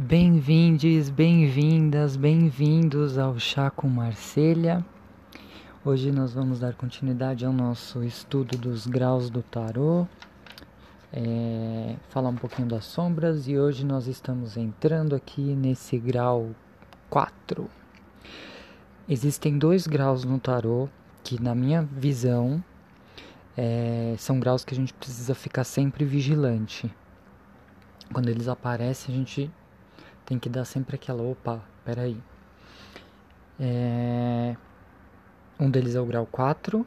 Bem-vindes, bem-vindas, bem-vindos ao Chá com Marselha. Hoje nós vamos dar continuidade ao nosso estudo dos graus do tarô, é, falar um pouquinho das sombras e hoje nós estamos entrando aqui nesse grau 4. Existem dois graus no tarô que, na minha visão, é, são graus que a gente precisa ficar sempre vigilante. Quando eles aparecem, a gente tem que dar sempre aquela, opa, peraí. É, um deles é o grau 4,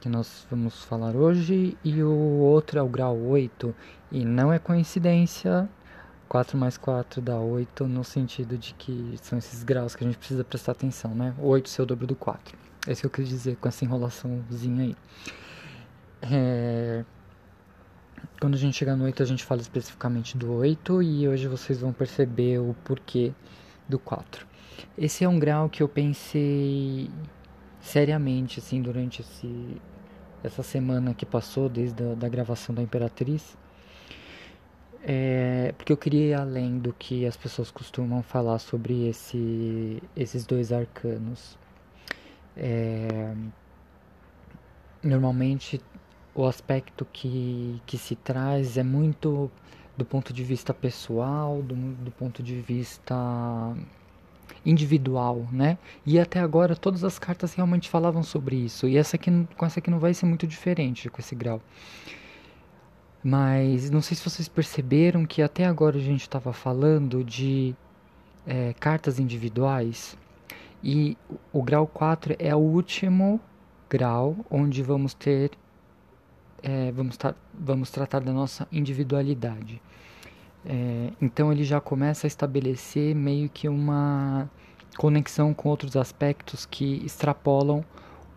que nós vamos falar hoje, e o outro é o grau 8, e não é coincidência 4 mais 4 dá 8, no sentido de que são esses graus que a gente precisa prestar atenção, né? 8 ser o dobro do 4. É isso que eu quis dizer com essa enrolaçãozinha aí. É... Quando a gente chegar no 8, a gente fala especificamente do 8 e hoje vocês vão perceber o porquê do 4. Esse é um grau que eu pensei seriamente assim durante esse, essa semana que passou desde a da gravação da Imperatriz. É, porque eu queria ir além do que as pessoas costumam falar sobre esse, esses dois arcanos. É, normalmente o aspecto que, que se traz é muito do ponto de vista pessoal, do, do ponto de vista individual, né? E até agora todas as cartas realmente falavam sobre isso. E essa aqui, com essa aqui não vai ser muito diferente com esse grau. Mas não sei se vocês perceberam que até agora a gente estava falando de é, cartas individuais. E o grau 4 é o último grau onde vamos ter é, vamos, vamos tratar da nossa individualidade. É, então ele já começa a estabelecer meio que uma conexão com outros aspectos que extrapolam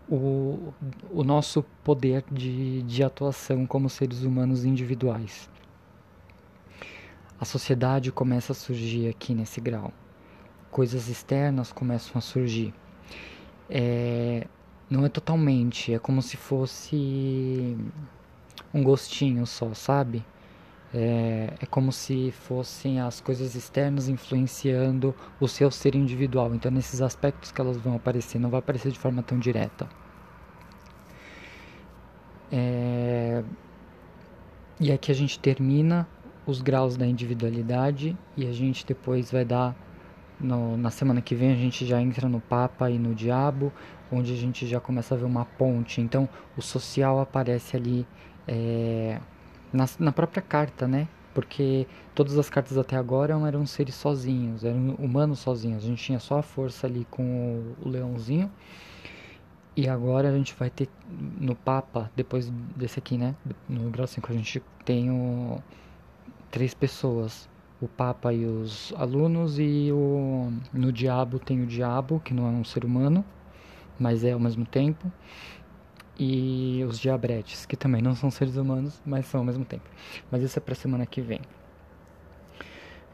o, o nosso poder de, de atuação como seres humanos individuais. A sociedade começa a surgir aqui nesse grau. Coisas externas começam a surgir. É, não é totalmente, é como se fosse um gostinho só, sabe? É, é como se fossem as coisas externas influenciando o seu ser individual. Então, nesses aspectos que elas vão aparecer, não vai aparecer de forma tão direta. É, e aqui a gente termina os graus da individualidade e a gente depois vai dar no, na semana que vem a gente já entra no Papa e no Diabo, onde a gente já começa a ver uma ponte. Então o social aparece ali é, na, na própria carta, né? Porque todas as cartas até agora eram seres sozinhos, eram humanos sozinhos. A gente tinha só a força ali com o, leãozinho. E agora a gente vai ter no Papa, depois desse aqui, né? No grau 5, a gente tem o, três pessoas. O Papa e os alunos, e o, no Diabo tem o Diabo, que não é um ser humano, mas é ao mesmo tempo e os diabretes, que também não são seres humanos, mas são ao mesmo tempo. Mas isso é para semana que vem.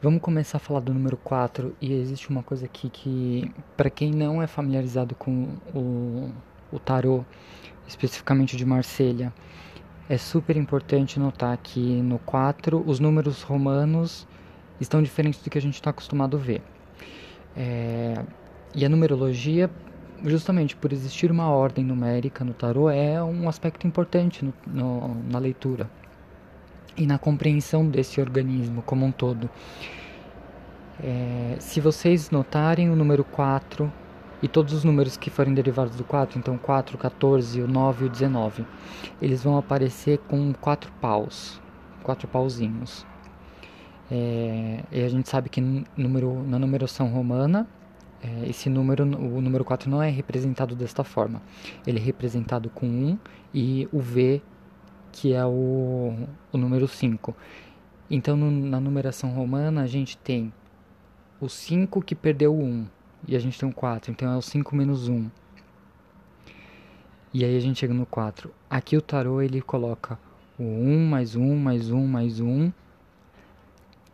Vamos começar a falar do número 4 e existe uma coisa aqui que para quem não é familiarizado com o, o tarô, especificamente de Marselha, é super importante notar que no 4 os números romanos estão diferentes do que a gente está acostumado a ver. É, e a numerologia justamente por existir uma ordem numérica no tarô é um aspecto importante no, no, na leitura e na compreensão desse organismo como um todo. É, se vocês notarem o número 4 e todos os números que forem derivados do 4, então 4, 14, o 9 e o 19, eles vão aparecer com quatro paus, quatro pauzinhos. É, e a gente sabe que número, na numeração romana esse número, o número 4 não é representado desta forma. Ele é representado com 1 e o V, que é o, o número 5. Então, no, na numeração romana, a gente tem o 5 que perdeu o 1, e a gente tem o 4, então é o 5 menos 1. E aí a gente chega no 4. Aqui o tarô ele coloca o 1 mais 1 mais 1 mais 1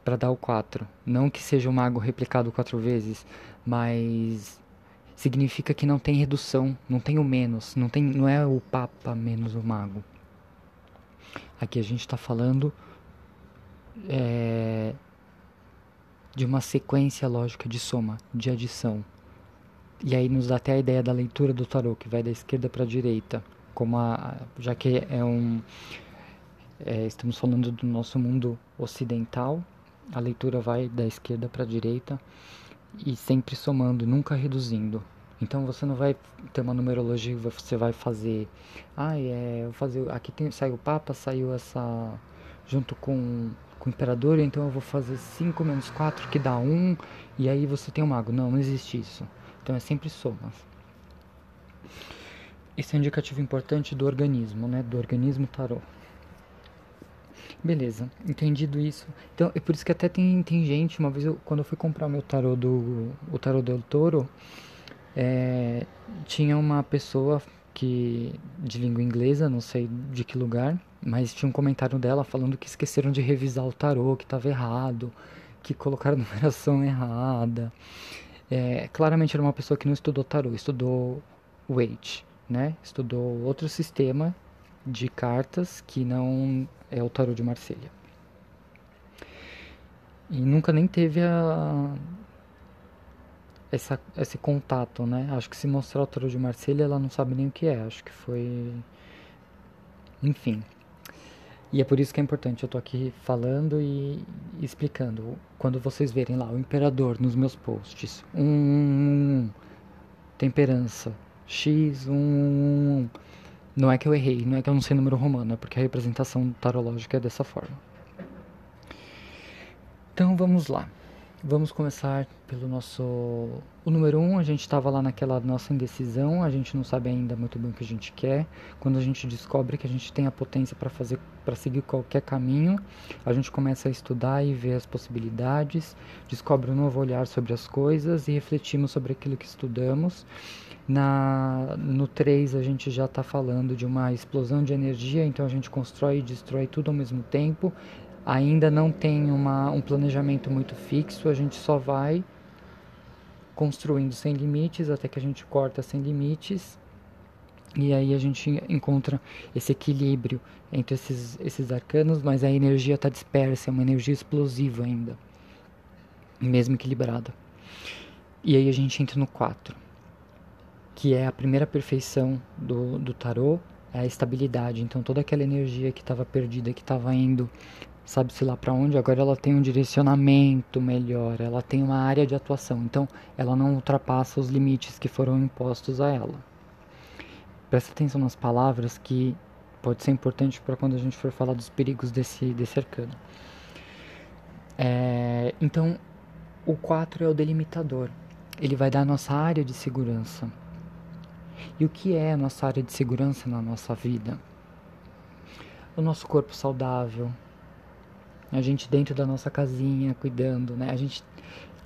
para dar o 4. Não que seja o mago replicado quatro vezes, mas significa que não tem redução, não tem o menos, não, tem, não é o papa menos o mago. Aqui a gente está falando é, de uma sequência lógica de soma, de adição. E aí nos dá até a ideia da leitura do tarô, que vai da esquerda para a direita, como a, já que é um é, estamos falando do nosso mundo ocidental, a leitura vai da esquerda para a direita e sempre somando, nunca reduzindo. Então você não vai ter uma numerologia que você vai fazer, ah, é, fazer, aqui tem, saiu o Papa, saiu essa junto com, com o Imperador, então eu vou fazer 5 menos 4 que dá 1, e aí você tem o um mago. Não, não existe isso. Então é sempre somas. Esse é um indicativo importante do organismo, né? Do organismo tarô. Beleza, entendido isso. Então, é por isso que até tem, tem gente, uma vez eu, quando eu fui comprar o meu tarô do o tarô del Toro, é, tinha uma pessoa que de língua inglesa, não sei de que lugar, mas tinha um comentário dela falando que esqueceram de revisar o tarô, que estava errado, que colocaram a numeração errada. É, claramente era uma pessoa que não estudou tarô, estudou Wait, né? Estudou outro sistema de cartas que não é o tarô de Marselha. E nunca nem teve a, essa, esse contato, né? Acho que se mostrar o tarô de Marselha, ela não sabe nem o que é. Acho que foi. Enfim. E é por isso que é importante eu tô aqui falando e explicando. Quando vocês verem lá o imperador nos meus posts, um, um, um temperança, x, um, um, não é que eu errei, não é que eu não sei número romano, é porque a representação tarológica é dessa forma. Então vamos lá. Vamos começar pelo nosso. O número 1, um, a gente estava lá naquela nossa indecisão, a gente não sabe ainda muito bem o que a gente quer. Quando a gente descobre que a gente tem a potência para fazer, para seguir qualquer caminho, a gente começa a estudar e ver as possibilidades, descobre um novo olhar sobre as coisas e refletimos sobre aquilo que estudamos. Na, no 3 a gente já está falando de uma explosão de energia, então a gente constrói e destrói tudo ao mesmo tempo ainda não tem uma, um planejamento muito fixo, a gente só vai construindo sem limites até que a gente corta sem limites e aí a gente encontra esse equilíbrio entre esses, esses arcanos, mas a energia está dispersa, é uma energia explosiva ainda, mesmo equilibrada. E aí a gente entra no 4, que é a primeira perfeição do, do tarô, é a estabilidade. Então toda aquela energia que estava perdida, que estava indo sabe-se lá para onde, agora ela tem um direcionamento melhor, ela tem uma área de atuação, então ela não ultrapassa os limites que foram impostos a ela. Presta atenção nas palavras que pode ser importante para quando a gente for falar dos perigos desse, desse arcano. É, então, o 4 é o delimitador, ele vai dar a nossa área de segurança. E o que é a nossa área de segurança na nossa vida? O nosso corpo saudável, a gente dentro da nossa casinha cuidando, né? A gente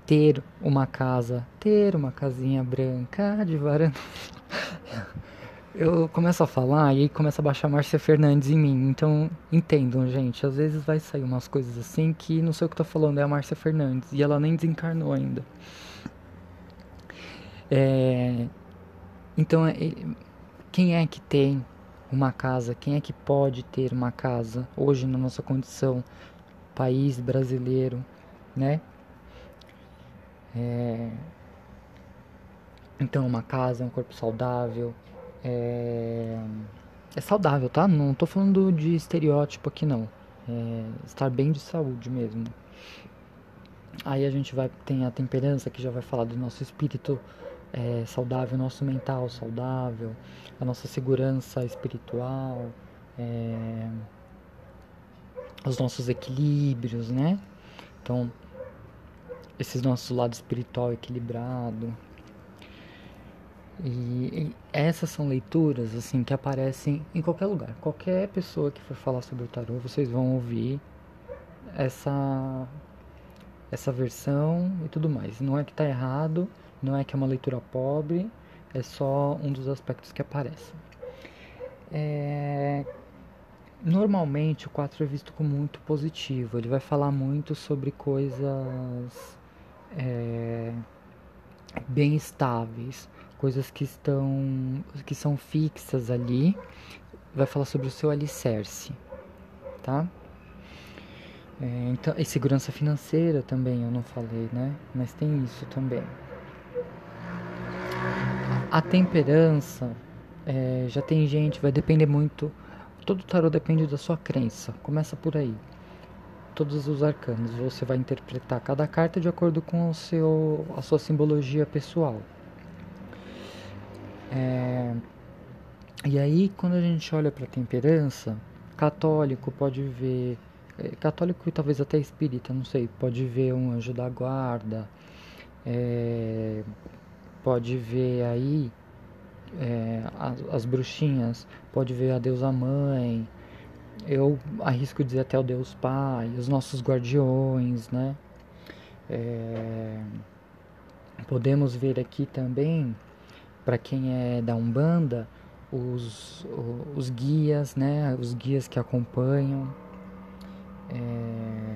ter uma casa, ter uma casinha branca de varanda. Eu começo a falar e aí começa a baixar Márcia Fernandes em mim. Então, entendam, gente. Às vezes vai sair umas coisas assim que não sei o que tô falando, é a Márcia Fernandes. E ela nem desencarnou ainda. É... Então, é... quem é que tem uma casa? Quem é que pode ter uma casa hoje na nossa condição país brasileiro, né? É... Então, uma casa, um corpo saudável. É... é saudável, tá? Não tô falando de estereótipo aqui, não. É estar bem de saúde mesmo. Aí a gente vai tem a temperança que já vai falar do nosso espírito é, saudável, nosso mental saudável, a nossa segurança espiritual. É os nossos equilíbrios, né? Então, esse nosso lado espiritual equilibrado. E, e, essas são leituras assim que aparecem em qualquer lugar. Qualquer pessoa que for falar sobre o tarô, vocês vão ouvir essa essa versão e tudo mais. Não é que está errado, não é que é uma leitura pobre, é só um dos aspectos que aparecem. É, Normalmente o 4 é visto como muito positivo, ele vai falar muito sobre coisas é, bem estáveis, coisas que estão que são fixas ali, vai falar sobre o seu alicerce, tá? É, então, e segurança financeira também, eu não falei, né? Mas tem isso também. A temperança, é, já tem gente, vai depender muito. Todo tarô depende da sua crença. Começa por aí. Todos os arcanos, você vai interpretar cada carta de acordo com o seu, a sua simbologia pessoal. É, e aí, quando a gente olha para a temperança, católico pode ver, é, católico e talvez até espírita, não sei, pode ver um anjo da guarda, é, pode ver aí é, as, as, bruxinhas, pode ver a deusa mãe, eu arrisco dizer até o deus pai, os nossos guardiões, né? É, podemos ver aqui também, para quem é da Umbanda, os, os guias, né? Os guias que acompanham. É...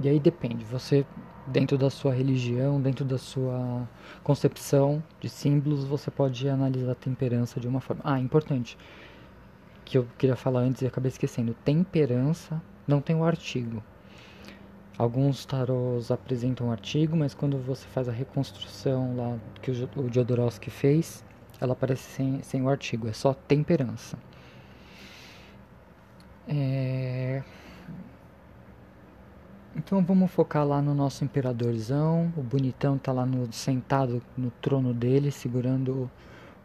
E aí depende, você dentro da sua religião, dentro da sua concepção de símbolos, você pode analisar a temperança de uma forma. Ah, importante, que eu queria falar antes e acabei esquecendo. Temperança não tem o um artigo. Alguns tarôs apresentam um artigo, mas quando você faz a reconstrução lá que o Jodorowsky fez, ela aparece sem, sem o artigo, é só temperança. É... Então vamos focar lá no nosso imperadorzão. O bonitão tá lá no, sentado no trono dele, segurando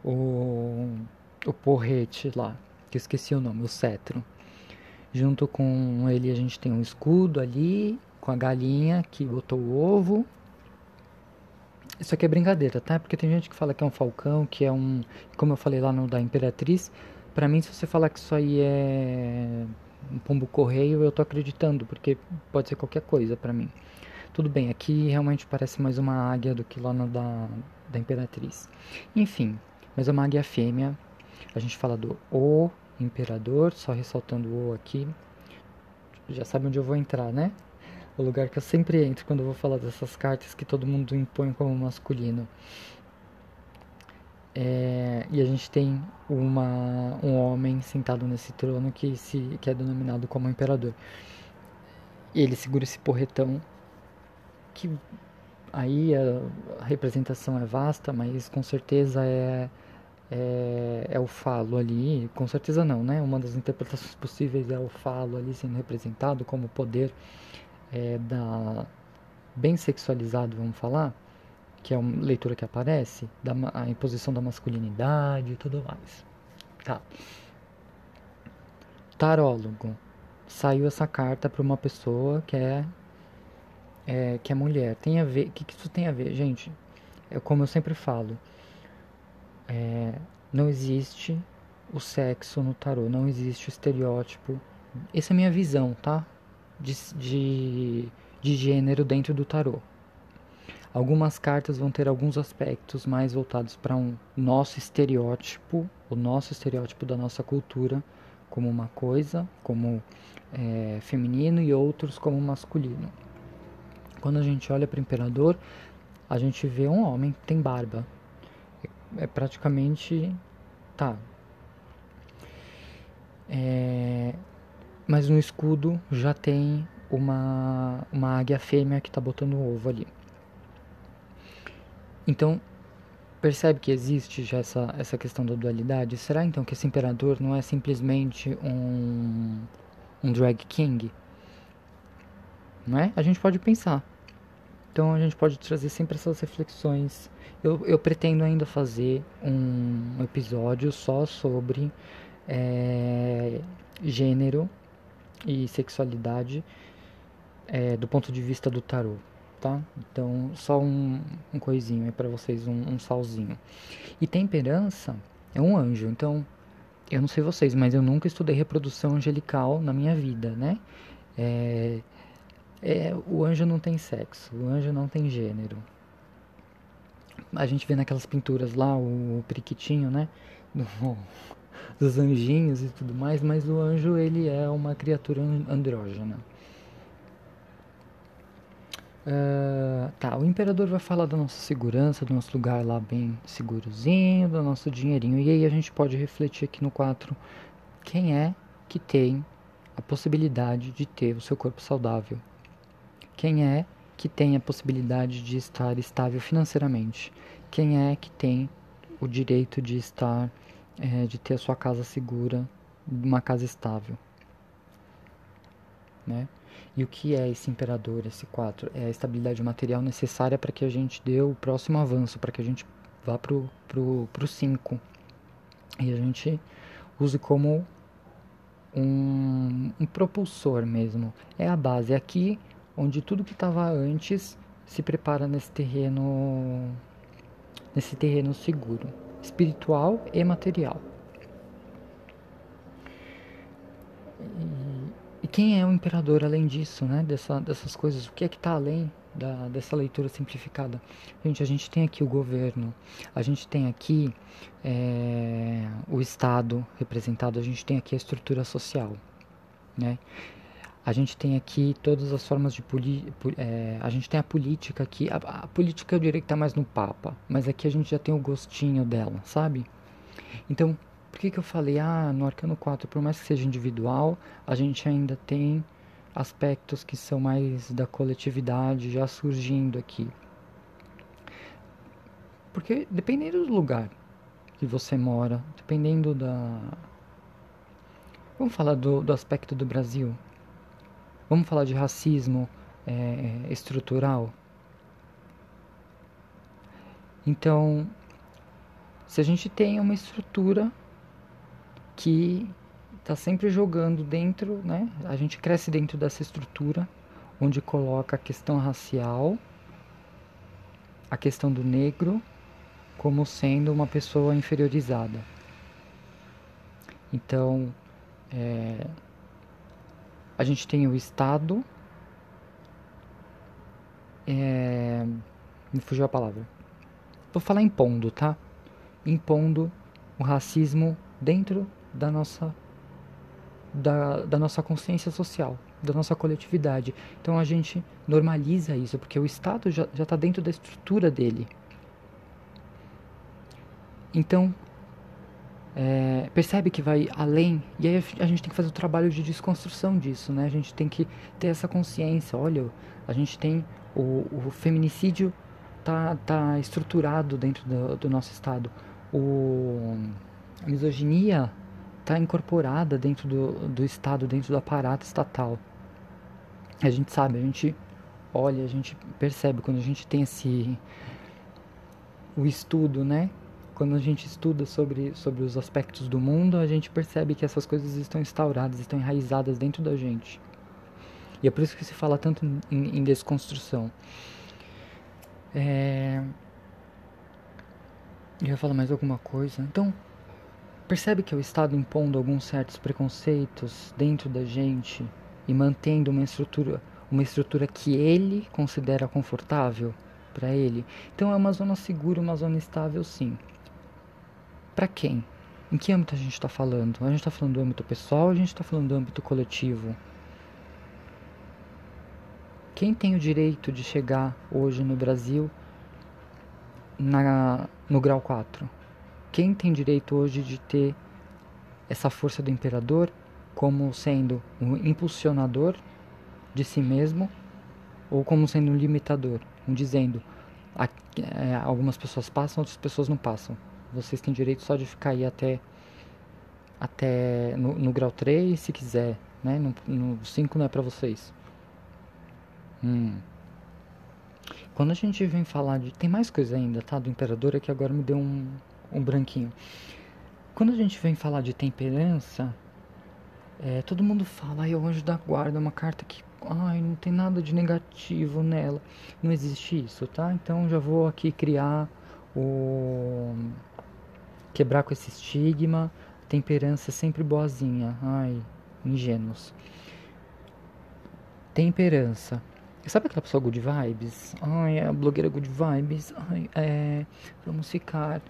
o, o porrete lá, que eu esqueci o nome, o cetro. Junto com ele a gente tem um escudo ali, com a galinha que botou o ovo. Isso aqui é brincadeira, tá? Porque tem gente que fala que é um falcão, que é um. Como eu falei lá no da Imperatriz. Pra mim, se você falar que isso aí é um pombo correio, eu tô acreditando, porque pode ser qualquer coisa para mim. Tudo bem, aqui realmente parece mais uma águia do que lá no da, da Imperatriz. Enfim, mas é uma águia fêmea. A gente fala do O Imperador, só ressaltando o O aqui. Já sabe onde eu vou entrar, né? O lugar que eu sempre entro quando eu vou falar dessas cartas que todo mundo impõe como masculino. É, e a gente tem uma, um homem sentado nesse trono que, se, que é denominado como imperador. Ele segura esse porretão que aí a, a representação é vasta, mas com certeza é, é, é, o falo ali, com certeza não, né? Uma das interpretações possíveis é o falo ali sendo representado como poder é, da bem sexualizado, vamos falar, que é uma leitura que aparece, da, a imposição da masculinidade e tudo mais. Tá. Tarólogo. Saiu essa carta para uma pessoa que é, é, que é mulher. Tem a ver. O que, que isso tem a ver, gente? É como eu sempre falo. É, não existe o sexo no tarô, não existe o estereótipo. Essa é a minha visão, tá? De, de, de gênero dentro do tarô. Algumas cartas vão ter alguns aspectos mais voltados para um nosso estereótipo, o nosso estereótipo da nossa cultura, como uma coisa, como é, feminino, e outros como masculino. Quando a gente olha para o imperador, a gente vê um homem que tem barba. É, é praticamente. Tá. É, mas no escudo já tem uma, uma águia fêmea que está botando o ovo ali. Então, percebe que existe já essa, essa questão da dualidade? Será então que esse imperador não é simplesmente um, um drag king? Não é? A gente pode pensar. Então a gente pode trazer sempre essas reflexões. Eu, eu pretendo ainda fazer um episódio só sobre é, gênero e sexualidade é, do ponto de vista do tarot tá? Então, só um, um coisinho aí para vocês, um, um salzinho. E temperança é um anjo, então, eu não sei vocês, mas eu nunca estudei reprodução angelical na minha vida, né? É, é, o anjo não tem sexo, o anjo não tem gênero. A gente vê naquelas pinturas lá, o periquitinho, né? Do, dos anjinhos e tudo mais, mas o anjo ele é uma criatura andrógena. Uh, tá, o imperador vai falar da nossa segurança, do nosso lugar lá bem segurozinho, do nosso dinheirinho. E aí a gente pode refletir aqui no 4 quem é que tem a possibilidade de ter o seu corpo saudável? Quem é que tem a possibilidade de estar estável financeiramente? Quem é que tem o direito de estar, é, de ter a sua casa segura, uma casa estável? Né? E o que é esse imperador, esse 4? É a estabilidade material necessária para que a gente dê o próximo avanço, para que a gente vá para o 5. E a gente use como um, um propulsor mesmo. É a base. É aqui onde tudo que estava antes se prepara nesse terreno nesse terreno seguro, espiritual e material. E quem é o imperador além disso, né? Dessa, dessas coisas? O que é que está além da, dessa leitura simplificada? Gente, a gente tem aqui o governo, a gente tem aqui é, o Estado representado, a gente tem aqui a estrutura social, né? A gente tem aqui todas as formas de poli é, a gente tem a política aqui. A, a política eu diria que está mais no Papa, mas aqui a gente já tem o gostinho dela, sabe? Então, por que, que eu falei, ah, no Arcano 4, por mais que seja individual, a gente ainda tem aspectos que são mais da coletividade já surgindo aqui. Porque dependendo do lugar que você mora, dependendo da. Vamos falar do, do aspecto do Brasil. Vamos falar de racismo é, estrutural? Então, se a gente tem uma estrutura que está sempre jogando dentro, né? A gente cresce dentro dessa estrutura onde coloca a questão racial, a questão do negro como sendo uma pessoa inferiorizada. Então, é, a gente tem o Estado. É... Me fugiu a palavra. Vou falar impondo, tá? Impondo o racismo dentro da nossa da, da nossa consciência social, da nossa coletividade. Então a gente normaliza isso, porque o Estado já está dentro da estrutura dele. Então, é, percebe que vai além e aí a gente tem que fazer o trabalho de desconstrução disso, né? A gente tem que ter essa consciência. Olha, a gente tem o, o feminicídio tá, tá estruturado dentro do, do nosso estado. O, a misoginia está incorporada dentro do, do estado, dentro do aparato estatal. A gente sabe, a gente olha, a gente percebe quando a gente tem esse o estudo, né? quando a gente estuda sobre, sobre os aspectos do mundo, a gente percebe que essas coisas estão instauradas, estão enraizadas dentro da gente. E é por isso que se fala tanto em, em desconstrução. É... Eu ia falar mais alguma coisa. Então, percebe que o Estado impondo alguns certos preconceitos dentro da gente e mantendo uma estrutura, uma estrutura que ele considera confortável para ele. Então é uma zona segura, uma zona estável, sim. Para quem? Em que âmbito a gente está falando? A gente está falando do âmbito pessoal ou a gente está falando do âmbito coletivo? Quem tem o direito de chegar hoje no Brasil na, no grau 4? Quem tem direito hoje de ter essa força do imperador como sendo um impulsionador de si mesmo ou como sendo um limitador, um dizendo é, algumas pessoas passam, outras pessoas não passam. Vocês têm direito só de ficar aí até, até no, no grau 3, se quiser. Né? No, no 5 não é pra vocês. Hum. Quando a gente vem falar de. Tem mais coisa ainda, tá? Do Imperador é que agora me deu um, um branquinho. Quando a gente vem falar de temperança, é, todo mundo fala, ai, o anjo da guarda é uma carta que, ai, não tem nada de negativo nela. Não existe isso, tá? Então já vou aqui criar o quebrar com esse estigma, temperança sempre boazinha. Ai, ingênuos. Temperança. Sabe aquela pessoa good vibes? Ai, a blogueira good vibes. Ai, é, vamos ficar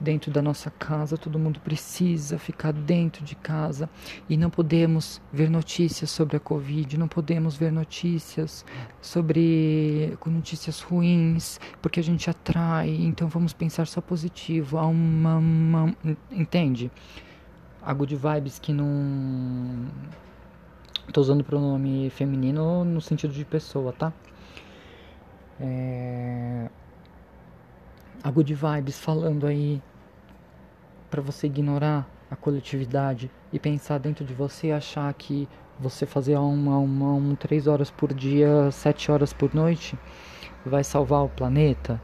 dentro da nossa casa. Todo mundo precisa ficar dentro de casa. E não podemos ver notícias sobre a Covid. Não podemos ver notícias sobre com notícias ruins. Porque a gente atrai. Então vamos pensar só positivo. Há uma, uma entende? A good vibes que não Tô usando o pronome feminino no sentido de pessoa, tá? É... A Good Vibes falando aí para você ignorar a coletividade e pensar dentro de você e achar que você fazer uma, uma, um três horas por dia, sete horas por noite vai salvar o planeta.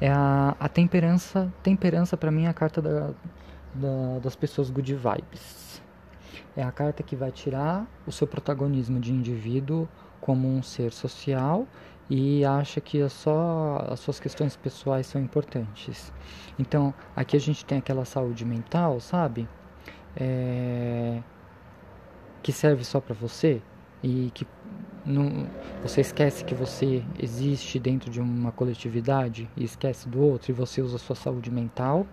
É a, a temperança, temperança para mim é a carta da, da, das pessoas good vibes. É a carta que vai tirar o seu protagonismo de indivíduo como um ser social e acha que é só as suas questões pessoais são importantes. Então, aqui a gente tem aquela saúde mental, sabe? É... Que serve só para você e que não... você esquece que você existe dentro de uma coletividade e esquece do outro e você usa a sua saúde mental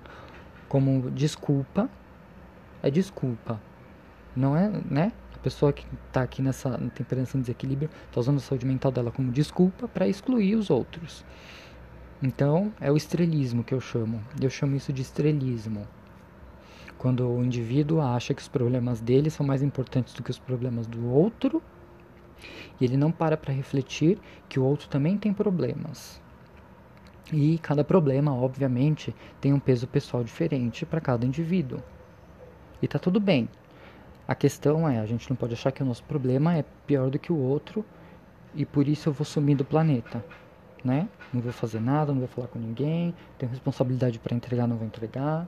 como desculpa. É desculpa. Não é, né? pessoa que está aqui nessa temperança em desequilíbrio está usando a saúde mental dela como desculpa para excluir os outros. Então, é o estrelismo que eu chamo. Eu chamo isso de estrelismo. Quando o indivíduo acha que os problemas dele são mais importantes do que os problemas do outro, e ele não para para refletir que o outro também tem problemas. E cada problema, obviamente, tem um peso pessoal diferente para cada indivíduo. E tá tudo bem. A questão é, a gente não pode achar que o nosso problema é pior do que o outro e por isso eu vou sumir do planeta, né? Não vou fazer nada, não vou falar com ninguém, tenho responsabilidade para entregar, não vou entregar.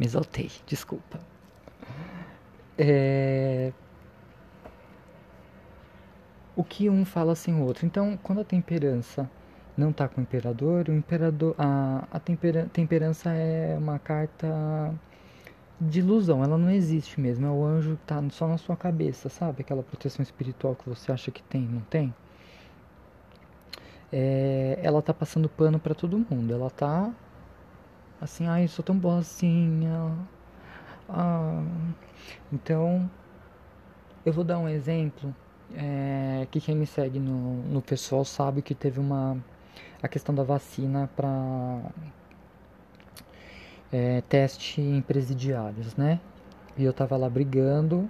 Me exaltei, desculpa. É... O que um fala sem o outro. Então, quando a temperança não está com o imperador, o imperador, a, a tempera, temperança é uma carta de ilusão, ela não existe mesmo. É o anjo que tá só na sua cabeça, sabe? Aquela proteção espiritual que você acha que tem, não tem? É, ela tá passando pano para todo mundo. Ela tá assim, ai, eu sou tão boazinha. Ah, então, eu vou dar um exemplo. É, que quem me segue no, no pessoal sabe que teve uma a questão da vacina para é, teste em presidiários, né? E eu tava lá brigando,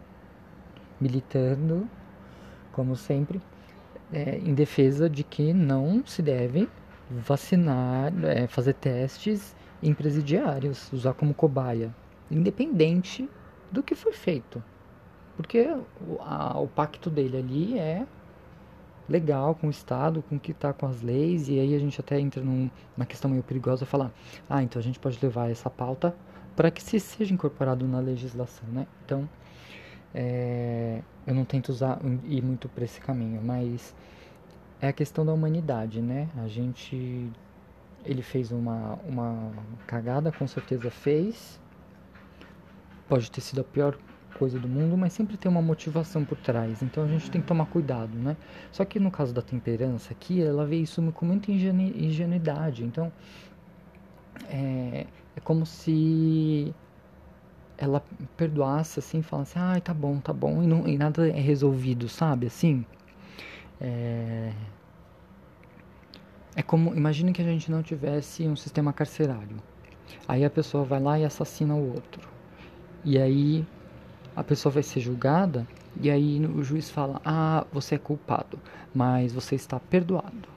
militando, como sempre, é, em defesa de que não se deve vacinar, é, fazer testes em presidiários, usar como cobaia, independente do que foi feito. Porque o, a, o pacto dele ali é legal com o Estado, com o que está com as leis, e aí a gente até entra num, numa questão meio perigosa falar, ah, então a gente pode levar essa pauta para que se seja incorporado na legislação, né? Então, é, eu não tento usar ir muito para esse caminho, mas é a questão da humanidade, né? A gente, ele fez uma, uma cagada, com certeza fez, pode ter sido a pior coisa do mundo, mas sempre tem uma motivação por trás. Então a gente tem que tomar cuidado, né? Só que no caso da temperança aqui, ela vê isso com muita ingenuidade. Então é, é como se ela perdoasse assim, falasse, ai, tá bom, tá bom, e, não, e nada é resolvido, sabe? Assim. É, é como, imagine que a gente não tivesse um sistema carcerário. Aí a pessoa vai lá e assassina o outro. E aí a pessoa vai ser julgada e aí o juiz fala: Ah, você é culpado, mas você está perdoado.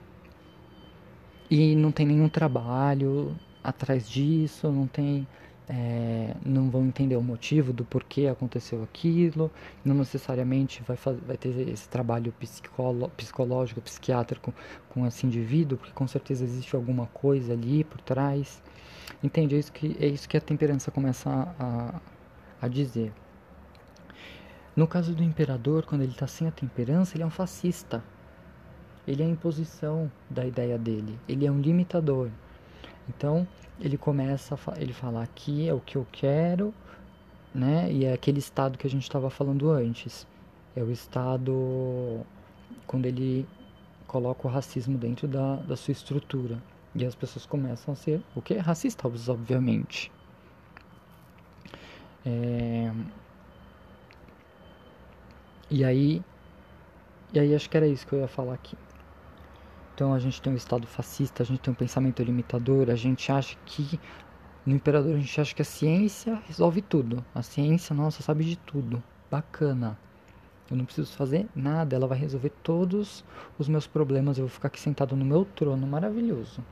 E não tem nenhum trabalho atrás disso, não tem. É, não vão entender o motivo do porquê aconteceu aquilo, não necessariamente vai, fazer, vai ter esse trabalho psicolo, psicológico, psiquiátrico com esse indivíduo, porque com certeza existe alguma coisa ali por trás. Entende? É isso que, é isso que a temperança começa a, a dizer. No caso do imperador, quando ele está sem a temperança, ele é um fascista. Ele é a imposição da ideia dele. Ele é um limitador. Então, ele começa a ele fala aqui é o que eu quero, né? E é aquele estado que a gente estava falando antes. É o estado quando ele coloca o racismo dentro da, da sua estrutura. E as pessoas começam a ser o que? Racistas, obviamente. É, e aí, e aí acho que era isso que eu ia falar aqui. Então a gente tem um estado fascista, a gente tem um pensamento limitador, a gente acha que no imperador a gente acha que a ciência resolve tudo. A ciência, nossa, sabe de tudo. bacana. Eu não preciso fazer nada, ela vai resolver todos os meus problemas. Eu vou ficar aqui sentado no meu trono maravilhoso.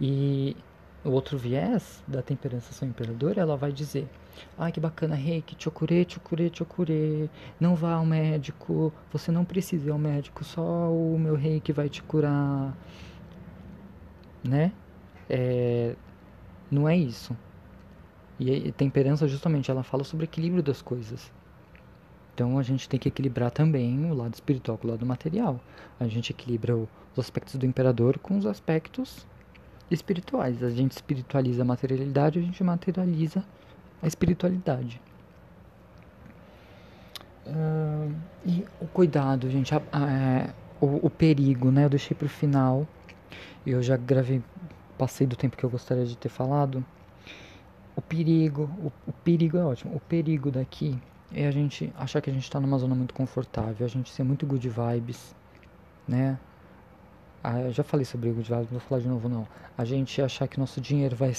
E o outro viés da temperança São Imperador, ela vai dizer: Ai que bacana, reiki, chokure, chokure, chokure. Não vá ao médico, você não precisa ir ao médico, só o meu reiki vai te curar. Né? É, não é isso. E temperança, justamente, ela fala sobre equilíbrio das coisas. Então a gente tem que equilibrar também o lado espiritual com o lado material. A gente equilibra os aspectos do imperador com os aspectos espirituais. A gente espiritualiza a materialidade, a gente materializa a espiritualidade. Uh, e o cuidado, gente, a, a, é, o, o, perigo, né? Eu deixei para o final. Eu já gravei, passei do tempo que eu gostaria de ter falado. O perigo, o, o perigo é ótimo. O perigo daqui é a gente achar que a gente está numa zona muito confortável, a gente ser muito good vibes, né? Ah, eu já falei sobre good vibes, não vou falar de novo não. A gente achar que nosso dinheiro vai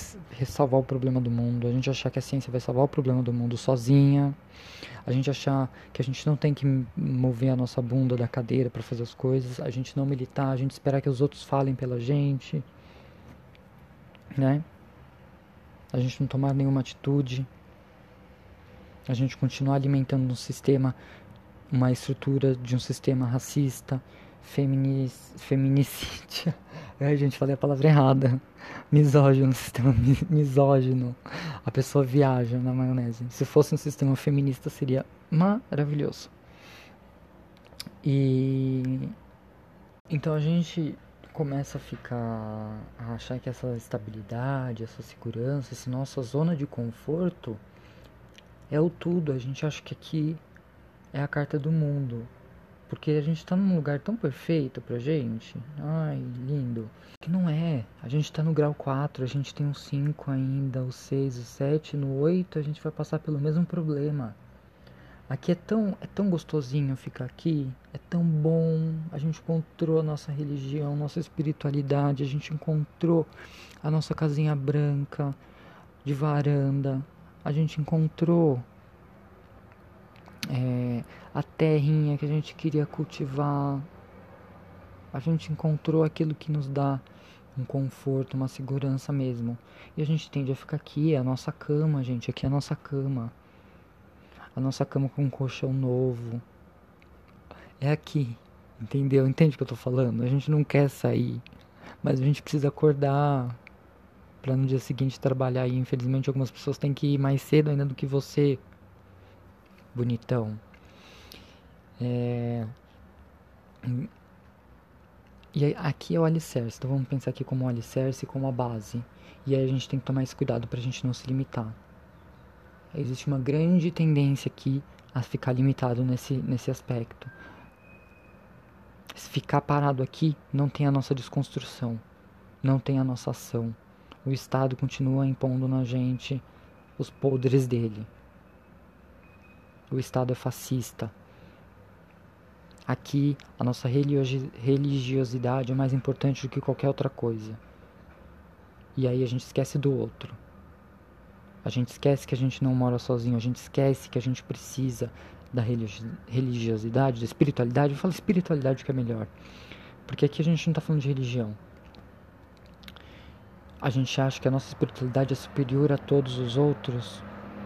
salvar o problema do mundo, a gente achar que a ciência vai salvar o problema do mundo sozinha, a gente achar que a gente não tem que mover a nossa bunda da cadeira para fazer as coisas, a gente não militar, a gente esperar que os outros falem pela gente, né? A gente não tomar nenhuma atitude a gente continuar alimentando um sistema, uma estrutura de um sistema racista, feminic, feminicídio. Ai, gente, falei a palavra errada. Misógino, sistema misógino. A pessoa viaja na maionese. Se fosse um sistema feminista, seria maravilhoso. E então a gente começa a ficar a achar que essa estabilidade, essa segurança, essa nossa zona de conforto é o tudo. A gente acha que aqui é a carta do mundo. Porque a gente tá num lugar tão perfeito pra gente. Ai, lindo. Que não é. A gente tá no grau 4, a gente tem o 5 ainda, o 6, o 7, no 8 a gente vai passar pelo mesmo problema. Aqui é tão, é tão gostosinho ficar aqui, é tão bom. A gente encontrou a nossa religião, nossa espiritualidade, a gente encontrou a nossa casinha branca de varanda, a gente encontrou é, a terrinha que a gente queria cultivar. A gente encontrou aquilo que nos dá um conforto, uma segurança mesmo. E a gente tende a ficar aqui, é a nossa cama, gente. Aqui é a nossa cama. A nossa cama com um colchão novo. É aqui. Entendeu? Entende o que eu tô falando? A gente não quer sair. Mas a gente precisa acordar, para no dia seguinte trabalhar. E infelizmente algumas pessoas têm que ir mais cedo ainda do que você, bonitão. É... E aqui é o alicerce, então vamos pensar aqui como um alicerce e como a base. E aí a gente tem que tomar esse cuidado para a gente não se limitar. Existe uma grande tendência aqui a ficar limitado nesse, nesse aspecto. Se ficar parado aqui, não tem a nossa desconstrução, não tem a nossa ação o Estado continua impondo na gente os podres dele. O Estado é fascista. Aqui, a nossa religiosidade é mais importante do que qualquer outra coisa. E aí a gente esquece do outro. A gente esquece que a gente não mora sozinho, a gente esquece que a gente precisa da religiosidade, da espiritualidade. Eu falo espiritualidade que é melhor. Porque aqui a gente não está falando de religião. A gente acha que a nossa espiritualidade é superior a todos os outros.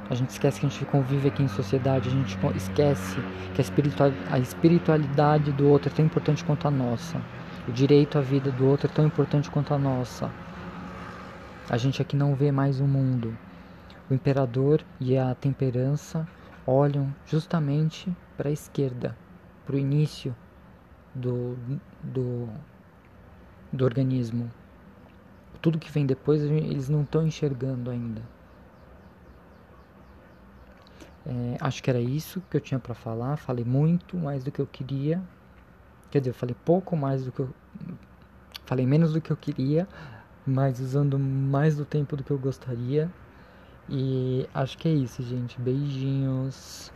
A gente esquece que a gente convive aqui em sociedade. A gente esquece que a espiritualidade do outro é tão importante quanto a nossa. O direito à vida do outro é tão importante quanto a nossa. A gente aqui não vê mais o mundo. O imperador e a temperança olham justamente para a esquerda, para o início do, do, do organismo tudo que vem depois eles não estão enxergando ainda. É, acho que era isso que eu tinha para falar. Falei muito mais do que eu queria. Quer dizer, eu falei pouco mais do que eu. Falei menos do que eu queria, mas usando mais do tempo do que eu gostaria. E acho que é isso, gente. Beijinhos.